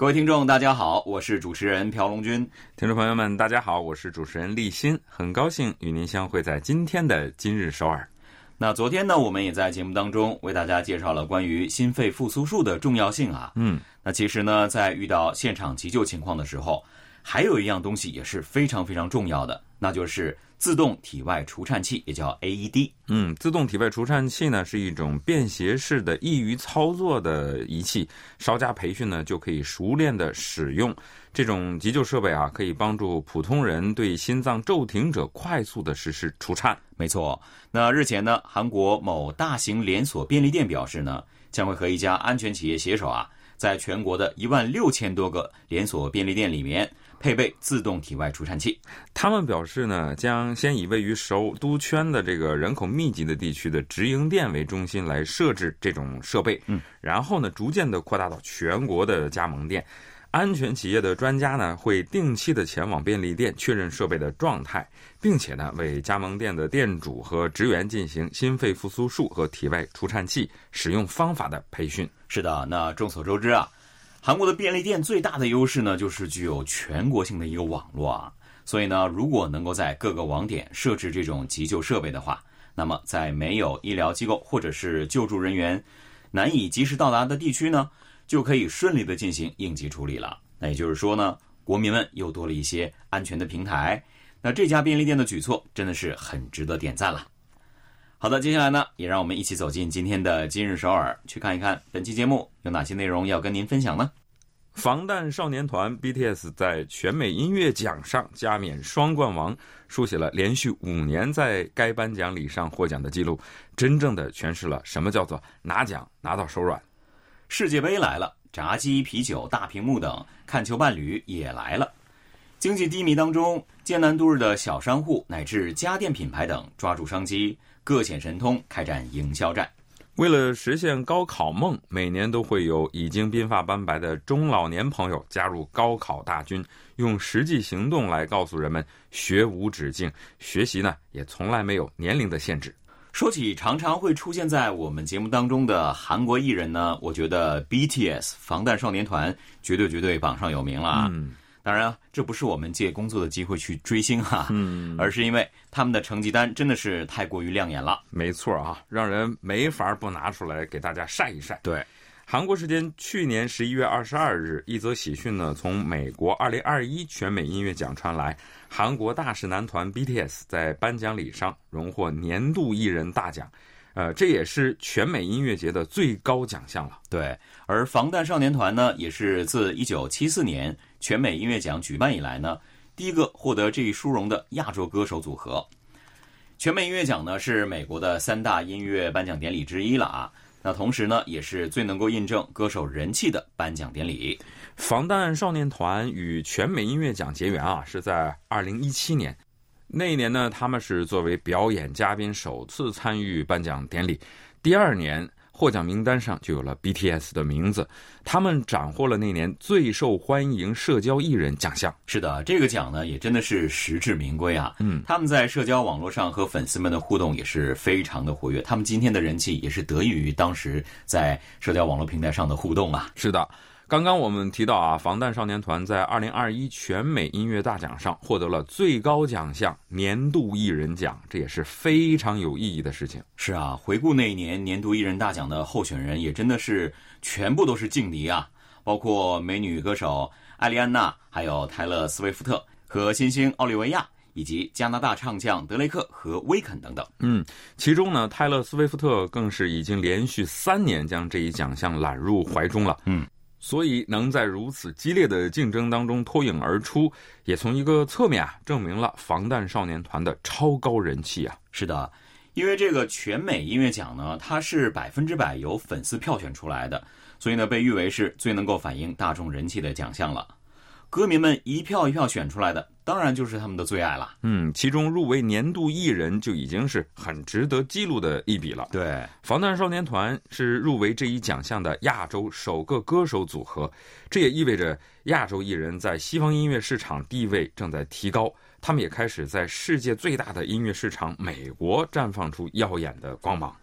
各位听众，大家好，我是主持人朴龙军。听众朋友们，大家好，我是主持人立新，很高兴与您相会在今天的今日首尔。那昨天呢，我们也在节目当中为大家介绍了关于心肺复苏术的重要性啊。嗯，那其实呢，在遇到现场急救情况的时候，还有一样东西也是非常非常重要的，那就是自动体外除颤器，也叫 AED。嗯，自动体外除颤器呢是一种便携式的、易于操作的仪器，稍加培训呢就可以熟练的使用。这种急救设备啊，可以帮助普通人对心脏骤停者快速的实施除颤。没错，那日前呢，韩国某大型连锁便利店表示呢，将会和一家安全企业携手啊，在全国的一万六千多个连锁便利店里面。配备自动体外除颤器，他们表示呢，将先以位于首都圈的这个人口密集的地区的直营店为中心来设置这种设备，嗯，然后呢，逐渐的扩大到全国的加盟店。安全企业的专家呢，会定期的前往便利店确认设备的状态，并且呢，为加盟店的店主和职员进行心肺复苏术和体外除颤器使用方法的培训。是的，那众所周知啊。韩国的便利店最大的优势呢，就是具有全国性的一个网络啊。所以呢，如果能够在各个网点设置这种急救设备的话，那么在没有医疗机构或者是救助人员难以及时到达的地区呢，就可以顺利的进行应急处理了。那也就是说呢，国民们又多了一些安全的平台。那这家便利店的举措真的是很值得点赞了。好的，接下来呢，也让我们一起走进今天的今日首尔，去看一看本期节目有哪些内容要跟您分享呢？防弹少年团 BTS 在全美音乐奖上加冕双冠王，书写了连续五年在该颁奖礼上获奖的记录，真正的诠释了什么叫做拿奖拿到手软。世界杯来了，炸鸡、啤酒、大屏幕等看球伴侣也来了。经济低迷当中艰难度日的小商户乃至家电品牌等抓住商机。各显神通，开展营销战。为了实现高考梦，每年都会有已经鬓发斑白的中老年朋友加入高考大军，用实际行动来告诉人们学无止境，学习呢也从来没有年龄的限制。说起常常会出现在我们节目当中的韩国艺人呢，我觉得 BTS 防弹少年团绝对绝对榜上有名了啊。当然，这不是我们借工作的机会去追星哈，嗯，而是因为他们的成绩单真的是太过于亮眼了。没错啊，让人没法不拿出来给大家晒一晒。对，韩国时间去年十一月二十二日，一则喜讯呢从美国二零二一全美音乐奖传来，韩国大势男团 BTS 在颁奖礼上荣获年度艺人大奖。呃，这也是全美音乐节的最高奖项了。对，而防弹少年团呢，也是自一九七四年全美音乐奖举办以来呢，第一个获得这一殊荣的亚洲歌手组合。全美音乐奖呢，是美国的三大音乐颁奖典礼之一了啊。那同时呢，也是最能够印证歌手人气的颁奖典礼。防弹少年团与全美音乐奖结缘啊，是在二零一七年。那一年呢，他们是作为表演嘉宾首次参与颁奖典礼。第二年，获奖名单上就有了 BTS 的名字，他们斩获了那年最受欢迎社交艺人奖项。是的，这个奖呢也真的是实至名归啊。嗯，他们在社交网络上和粉丝们的互动也是非常的活跃，他们今天的人气也是得益于当时在社交网络平台上的互动啊。是的。刚刚我们提到啊，防弹少年团在二零二一全美音乐大奖上获得了最高奖项年度艺人奖，这也是非常有意义的事情。是啊，回顾那一年年度艺人大奖的候选人，也真的是全部都是劲敌啊，包括美女歌手艾丽安娜，还有泰勒·斯威夫特和新星奥利维亚，以及加拿大唱将德雷克和威肯等等。嗯，其中呢，泰勒·斯威夫特更是已经连续三年将这一奖项揽入怀中了。嗯。所以能在如此激烈的竞争当中脱颖而出，也从一个侧面啊证明了防弹少年团的超高人气啊。是的，因为这个全美音乐奖呢，它是百分之百由粉丝票选出来的，所以呢被誉为是最能够反映大众人气的奖项了。歌迷们一票一票选出来的，当然就是他们的最爱了。嗯，其中入围年度艺人就已经是很值得记录的一笔了。对，防弹少年团是入围这一奖项的亚洲首个歌手组合，这也意味着亚洲艺人在西方音乐市场地位正在提高，他们也开始在世界最大的音乐市场美国绽放出耀眼的光芒。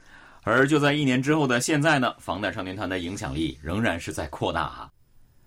而就在一年之后的现在呢，防弹少年团的影响力仍然是在扩大哈。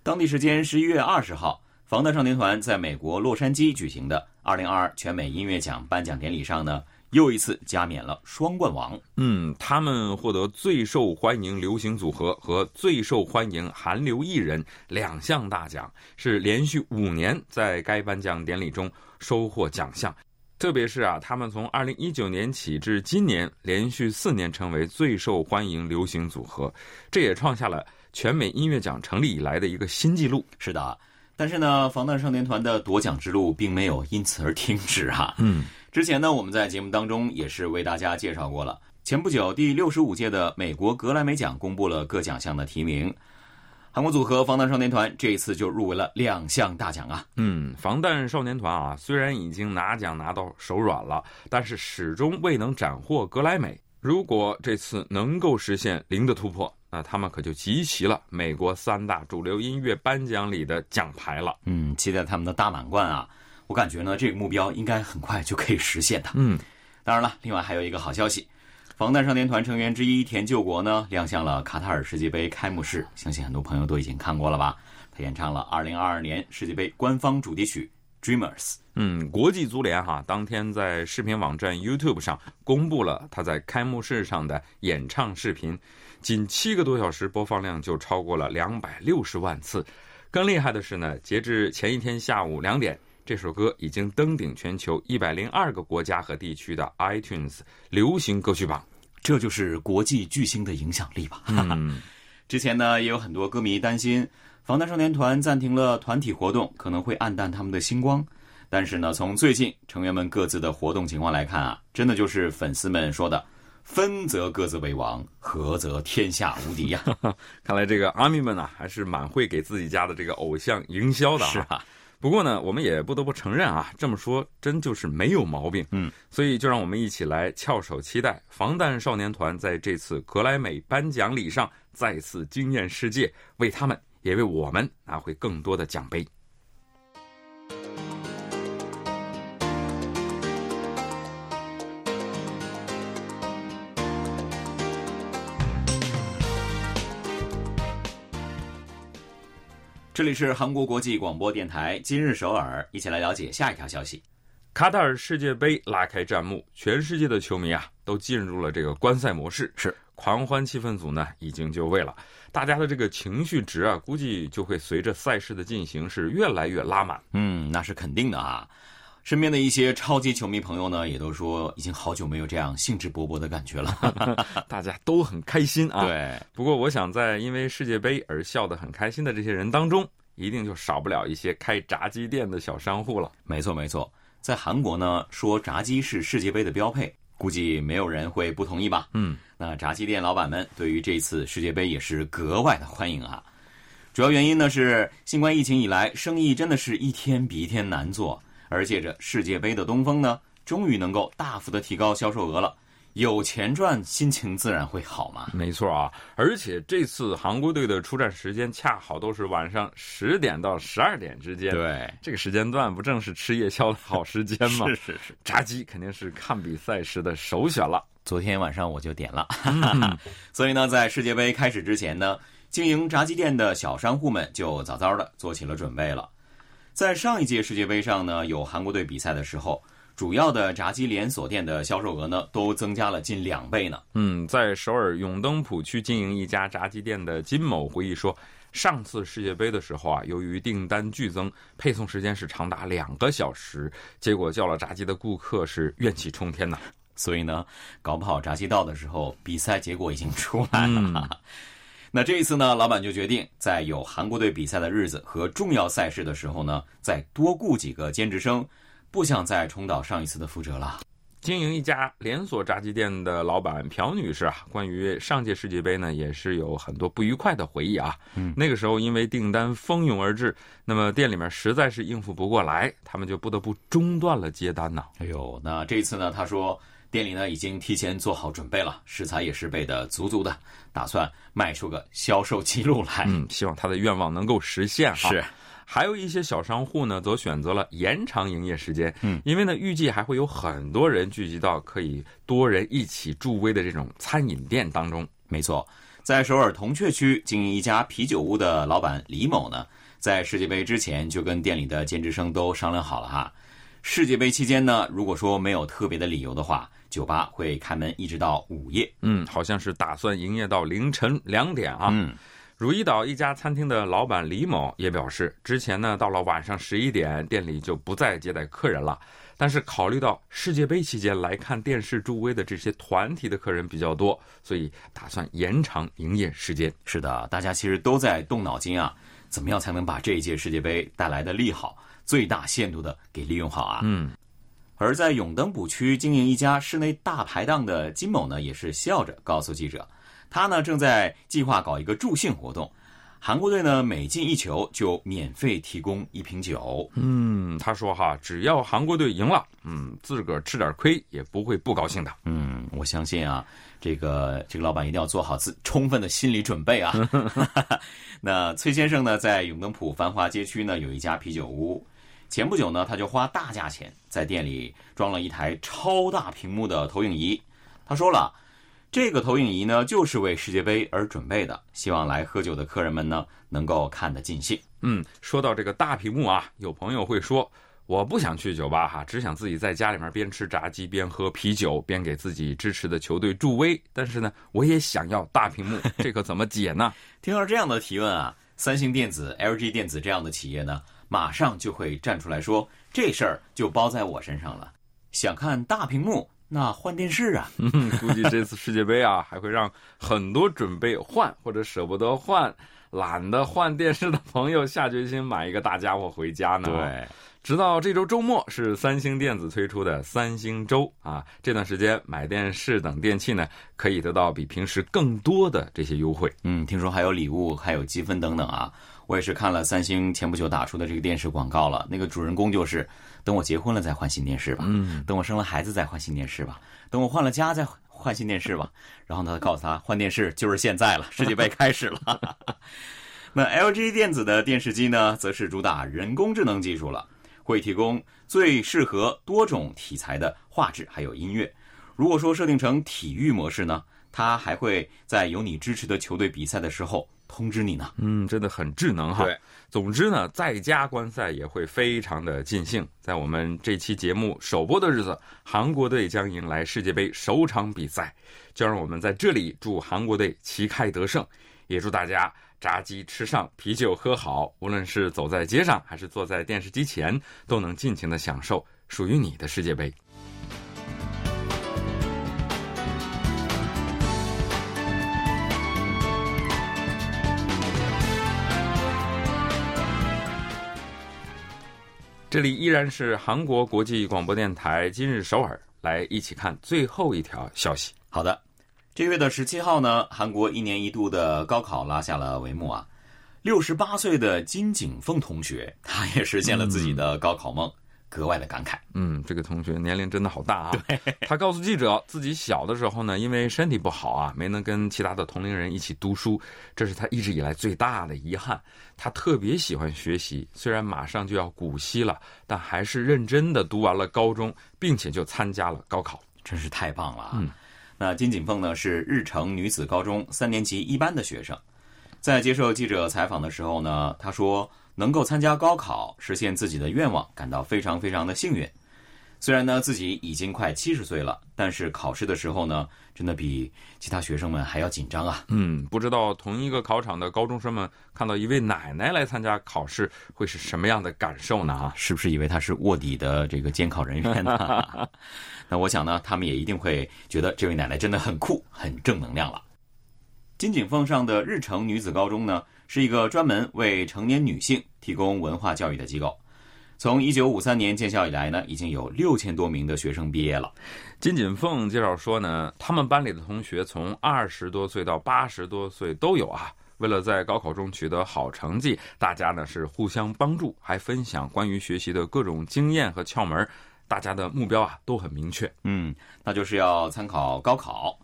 当地时间十一月二十号。防弹少年团在美国洛杉矶举行的二零二二全美音乐奖颁奖典礼上呢，又一次加冕了双冠王。嗯，他们获得最受欢迎流行组合和最受欢迎韩流艺人两项大奖，是连续五年在该颁奖典礼中收获奖项。特别是啊，他们从二零一九年起至今年连续四年成为最受欢迎流行组合，这也创下了全美音乐奖成立以来的一个新纪录。是的。但是呢，防弹少年团的夺奖之路并没有因此而停止哈。嗯，之前呢，我们在节目当中也是为大家介绍过了。前不久，第六十五届的美国格莱美奖公布了各奖项的提名，韩国组合防弹少年团这一次就入围了两项大奖啊。嗯，防弹少年团啊，虽然已经拿奖拿到手软了，但是始终未能斩获格莱美。如果这次能够实现零的突破，那他们可就集齐了美国三大主流音乐颁奖礼的奖牌了。嗯，期待他们的大满贯啊！我感觉呢，这个目标应该很快就可以实现的。嗯，当然了，另外还有一个好消息，防弹少年团成员之一田救国呢亮相了卡塔尔世界杯开幕式，相信很多朋友都已经看过了吧？他演唱了2022年世界杯官方主题曲《Dreamers》。嗯，国际足联哈当天在视频网站 YouTube 上公布了他在开幕式上的演唱视频。仅七个多小时，播放量就超过了两百六十万次。更厉害的是呢，截至前一天下午两点，这首歌已经登顶全球一百零二个国家和地区的 iTunes 流行歌曲榜。这就是国际巨星的影响力吧。之前呢，也有很多歌迷担心防弹少年团暂停了团体活动，可能会暗淡他们的星光。但是呢，从最近成员们各自的活动情况来看啊，真的就是粉丝们说的。分则各自为王，合则天下无敌呀！看来这个阿米们呢，还是蛮会给自己家的这个偶像营销的是啊。不过呢，我们也不得不承认啊，这么说真就是没有毛病。嗯，所以就让我们一起来翘首期待防弹少年团在这次格莱美颁奖礼上再次惊艳世界，为他们也为我们拿回更多的奖杯。这里是韩国国际广播电台今日首尔，一起来了解下一条消息。卡塔尔世界杯拉开战幕，全世界的球迷啊都进入了这个观赛模式，是狂欢气氛组呢已经就位了，大家的这个情绪值啊，估计就会随着赛事的进行是越来越拉满。嗯，那是肯定的啊。身边的一些超级球迷朋友呢，也都说已经好久没有这样兴致勃勃的感觉了，大家都很开心啊。对，不过我想在因为世界杯而笑得很开心的这些人当中，一定就少不了一些开炸鸡店的小商户了。没错，没错，在韩国呢，说炸鸡是世界杯的标配，估计没有人会不同意吧？嗯，那炸鸡店老板们对于这次世界杯也是格外的欢迎啊。主要原因呢是新冠疫情以来，生意真的是一天比一天难做。而借着世界杯的东风呢，终于能够大幅的提高销售额了，有钱赚，心情自然会好嘛。没错啊，而且这次韩国队的出战时间恰好都是晚上十点到十二点之间，对，这个时间段不正是吃夜宵的好时间吗？是是是，炸鸡肯定是看比赛时的首选了。昨天晚上我就点了，所以呢，在世界杯开始之前呢，经营炸鸡店的小商户们就早早的做起了准备了。在上一届世界杯上呢，有韩国队比赛的时候，主要的炸鸡连锁店的销售额呢都增加了近两倍呢。嗯，在首尔永登浦区经营一家炸鸡店的金某回忆说，上次世界杯的时候啊，由于订单剧增，配送时间是长达两个小时，结果叫了炸鸡的顾客是怨气冲天呐。所以呢，搞不好炸鸡到的时候，比赛结果已经出来了。那这一次呢，老板就决定在有韩国队比赛的日子和重要赛事的时候呢，再多雇几个兼职生，不想再重蹈上一次的覆辙了。经营一家连锁炸鸡店的老板朴女士啊，关于上届世界杯呢，也是有很多不愉快的回忆啊。嗯，那个时候因为订单蜂拥而至，那么店里面实在是应付不过来，他们就不得不中断了接单呢。哎呦，那这次呢，他说店里呢已经提前做好准备了，食材也是备的足足的，打算卖出个销售记录来。嗯，希望他的愿望能够实现哈。是。还有一些小商户呢，则选择了延长营业时间。嗯，因为呢，预计还会有很多人聚集到可以多人一起助威的这种餐饮店当中。没错，在首尔铜雀区经营一家啤酒屋的老板李某呢，在世界杯之前就跟店里的兼职生都商量好了哈。世界杯期间呢，如果说没有特别的理由的话，酒吧会开门一直到午夜。嗯，好像是打算营业到凌晨两点啊。嗯。如意岛一家餐厅的老板李某也表示，之前呢，到了晚上十一点，店里就不再接待客人了。但是考虑到世界杯期间来看电视助威的这些团体的客人比较多，所以打算延长营业时间。是的，大家其实都在动脑筋啊，怎么样才能把这一届世界杯带来的利好最大限度的给利用好啊？嗯。而在永登浦区经营一家室内大排档的金某呢，也是笑着告诉记者。他呢正在计划搞一个助兴活动，韩国队呢每进一球就免费提供一瓶酒。嗯，他说哈，只要韩国队赢了，嗯，自个儿吃点亏也不会不高兴的。嗯，我相信啊，这个这个老板一定要做好自充分的心理准备啊。那崔先生呢，在永登浦繁华街区呢有一家啤酒屋，前不久呢他就花大价钱在店里装了一台超大屏幕的投影仪。他说了。这个投影仪呢，就是为世界杯而准备的，希望来喝酒的客人们呢能够看得尽兴。嗯，说到这个大屏幕啊，有朋友会说，我不想去酒吧哈，只想自己在家里面边吃炸鸡边喝啤酒，边给自己支持的球队助威。但是呢，我也想要大屏幕，这可怎么解呢？听到这样的提问啊，三星电子、LG 电子这样的企业呢，马上就会站出来说，这事儿就包在我身上了。想看大屏幕。那换电视啊，估计这次世界杯啊，还会让很多准备换或者舍不得换、懒得换电视的朋友下决心买一个大家伙回家呢。对，直到这周周末是三星电子推出的三星周啊，这段时间买电视等电器呢，可以得到比平时更多的这些优惠。嗯，听说还有礼物，还有积分等等啊。我也是看了三星前不久打出的这个电视广告了，那个主人公就是等我结婚了再换新电视吧，嗯，等我生了孩子再换新电视吧，等我换了家再换新电视吧。然后呢，告诉他换电视就是现在了，世界杯开始了。那 LG 电子的电视机呢，则是主打人工智能技术了，会提供最适合多种题材的画质还有音乐。如果说设定成体育模式呢，它还会在有你支持的球队比赛的时候。通知你呢，嗯，真的很智能哈。对，总之呢，在家观赛也会非常的尽兴。在我们这期节目首播的日子，韩国队将迎来世界杯首场比赛，就让我们在这里祝韩国队旗开得胜，也祝大家炸鸡吃上，啤酒喝好。无论是走在街上，还是坐在电视机前，都能尽情的享受属于你的世界杯。这里依然是韩国国际广播电台今日首尔，来一起看最后一条消息。好的，这个月的十七号呢，韩国一年一度的高考拉下了帷幕啊。六十八岁的金景凤同学，他也实现了自己的高考梦。格外的感慨，嗯，这个同学年龄真的好大啊。他告诉记者，自己小的时候呢，因为身体不好啊，没能跟其他的同龄人一起读书，这是他一直以来最大的遗憾。他特别喜欢学习，虽然马上就要古稀了，但还是认真的读完了高中，并且就参加了高考，真是太棒了啊！嗯，那金锦凤呢，是日成女子高中三年级一班的学生，在接受记者采访的时候呢，他说。能够参加高考，实现自己的愿望，感到非常非常的幸运。虽然呢自己已经快七十岁了，但是考试的时候呢，真的比其他学生们还要紧张啊。嗯，不知道同一个考场的高中生们看到一位奶奶来参加考试，会是什么样的感受呢？啊，是不是以为她是卧底的这个监考人员呢？那我想呢，他们也一定会觉得这位奶奶真的很酷，很正能量了。金井凤上的日程女子高中呢？是一个专门为成年女性提供文化教育的机构。从一九五三年建校以来呢，已经有六千多名的学生毕业了。金锦凤介绍说呢，他们班里的同学从二十多岁到八十多岁都有啊。为了在高考中取得好成绩，大家呢是互相帮助，还分享关于学习的各种经验和窍门。大家的目标啊都很明确，嗯，那就是要参考高考。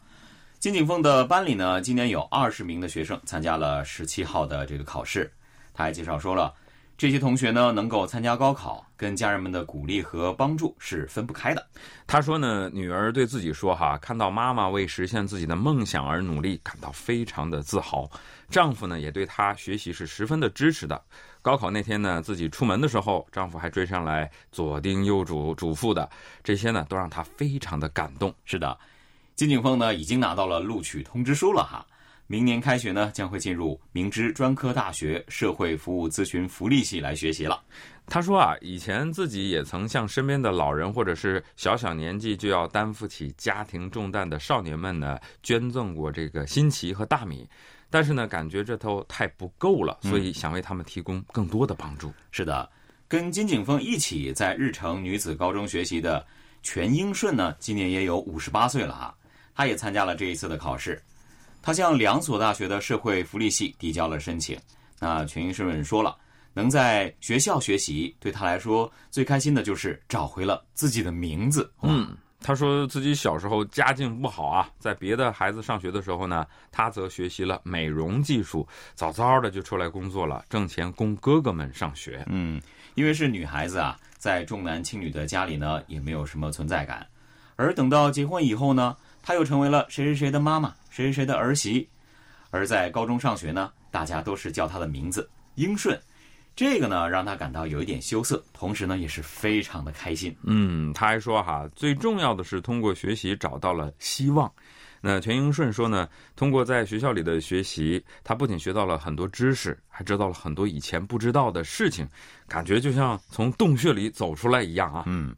金景凤的班里呢，今年有二十名的学生参加了十七号的这个考试。他还介绍说了，这些同学呢能够参加高考，跟家人们的鼓励和帮助是分不开的。他说呢，女儿对自己说哈，看到妈妈为实现自己的梦想而努力，感到非常的自豪。丈夫呢也对她学习是十分的支持的。高考那天呢，自己出门的时候，丈夫还追上来左叮右嘱嘱咐的，这些呢都让她非常的感动。是的。金景凤呢，已经拿到了录取通知书了哈。明年开学呢，将会进入明知专科大学社会服务咨询福利系来学习了。他说啊，以前自己也曾向身边的老人或者是小小年纪就要担负起家庭重担的少年们呢，捐赠过这个新奇和大米，但是呢，感觉这都太不够了，所以想为他们提供更多的帮助。是的，跟金景峰一起在日城女子高中学习的全英顺呢，今年也有五十八岁了啊。他也参加了这一次的考试，他向两所大学的社会福利系递交了申请。那全英顺说了，能在学校学习，对他来说最开心的就是找回了自己的名字。嗯，他说自己小时候家境不好啊，在别的孩子上学的时候呢，他则学习了美容技术，早早的就出来工作了，挣钱供哥哥们上学。嗯，因为是女孩子啊，在重男轻女的家里呢，也没有什么存在感，而等到结婚以后呢。他又成为了谁谁谁的妈妈，谁谁谁的儿媳，而在高中上学呢，大家都是叫她的名字英顺，这个呢让他感到有一点羞涩，同时呢也是非常的开心。嗯，他还说哈，最重要的是通过学习找到了希望。那全英顺说呢，通过在学校里的学习，他不仅学到了很多知识，还知道了很多以前不知道的事情，感觉就像从洞穴里走出来一样啊。嗯，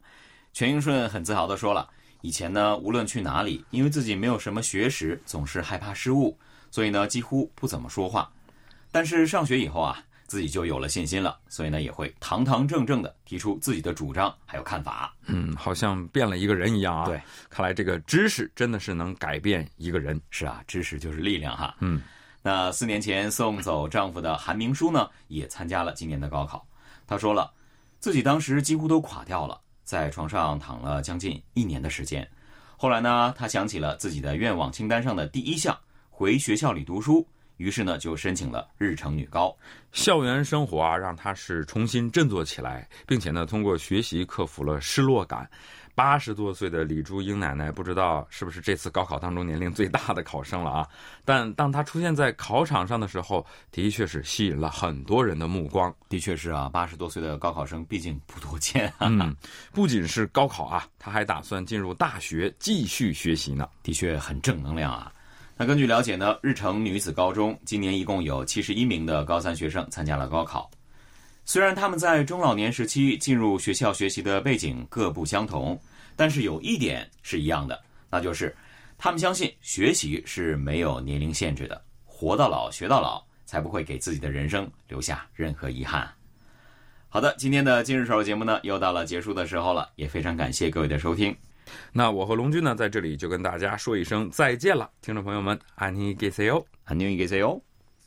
全英顺很自豪的说了。以前呢，无论去哪里，因为自己没有什么学识，总是害怕失误，所以呢，几乎不怎么说话。但是上学以后啊，自己就有了信心了，所以呢，也会堂堂正正的提出自己的主张还有看法。嗯，好像变了一个人一样啊。对，看来这个知识真的是能改变一个人。是啊，知识就是力量哈。嗯，那四年前送走丈夫的韩明书呢，也参加了今年的高考。他说了，自己当时几乎都垮掉了。在床上躺了将近一年的时间，后来呢，他想起了自己的愿望清单上的第一项，回学校里读书，于是呢，就申请了日程女高。校园生活啊，让他是重新振作起来，并且呢，通过学习克服了失落感。八十多岁的李珠英奶奶，不知道是不是这次高考当中年龄最大的考生了啊？但当她出现在考场上的时候，的确是吸引了很多人的目光。的确是啊，八十多岁的高考生毕竟不多见。嗯，不仅是高考啊，她还打算进入大学继续学习呢。的确很正能量啊。那根据了解呢，日城女子高中今年一共有七十一名的高三学生参加了高考。虽然他们在中老年时期进入学校学习的背景各不相同，但是有一点是一样的，那就是他们相信学习是没有年龄限制的，活到老学到老，才不会给自己的人生留下任何遗憾。好的，今天的今日首尔节目呢，又到了结束的时候了，也非常感谢各位的收听。那我和龙军呢，在这里就跟大家说一声再见了，听众朋友们，安妮给 C O，安妮给 C O。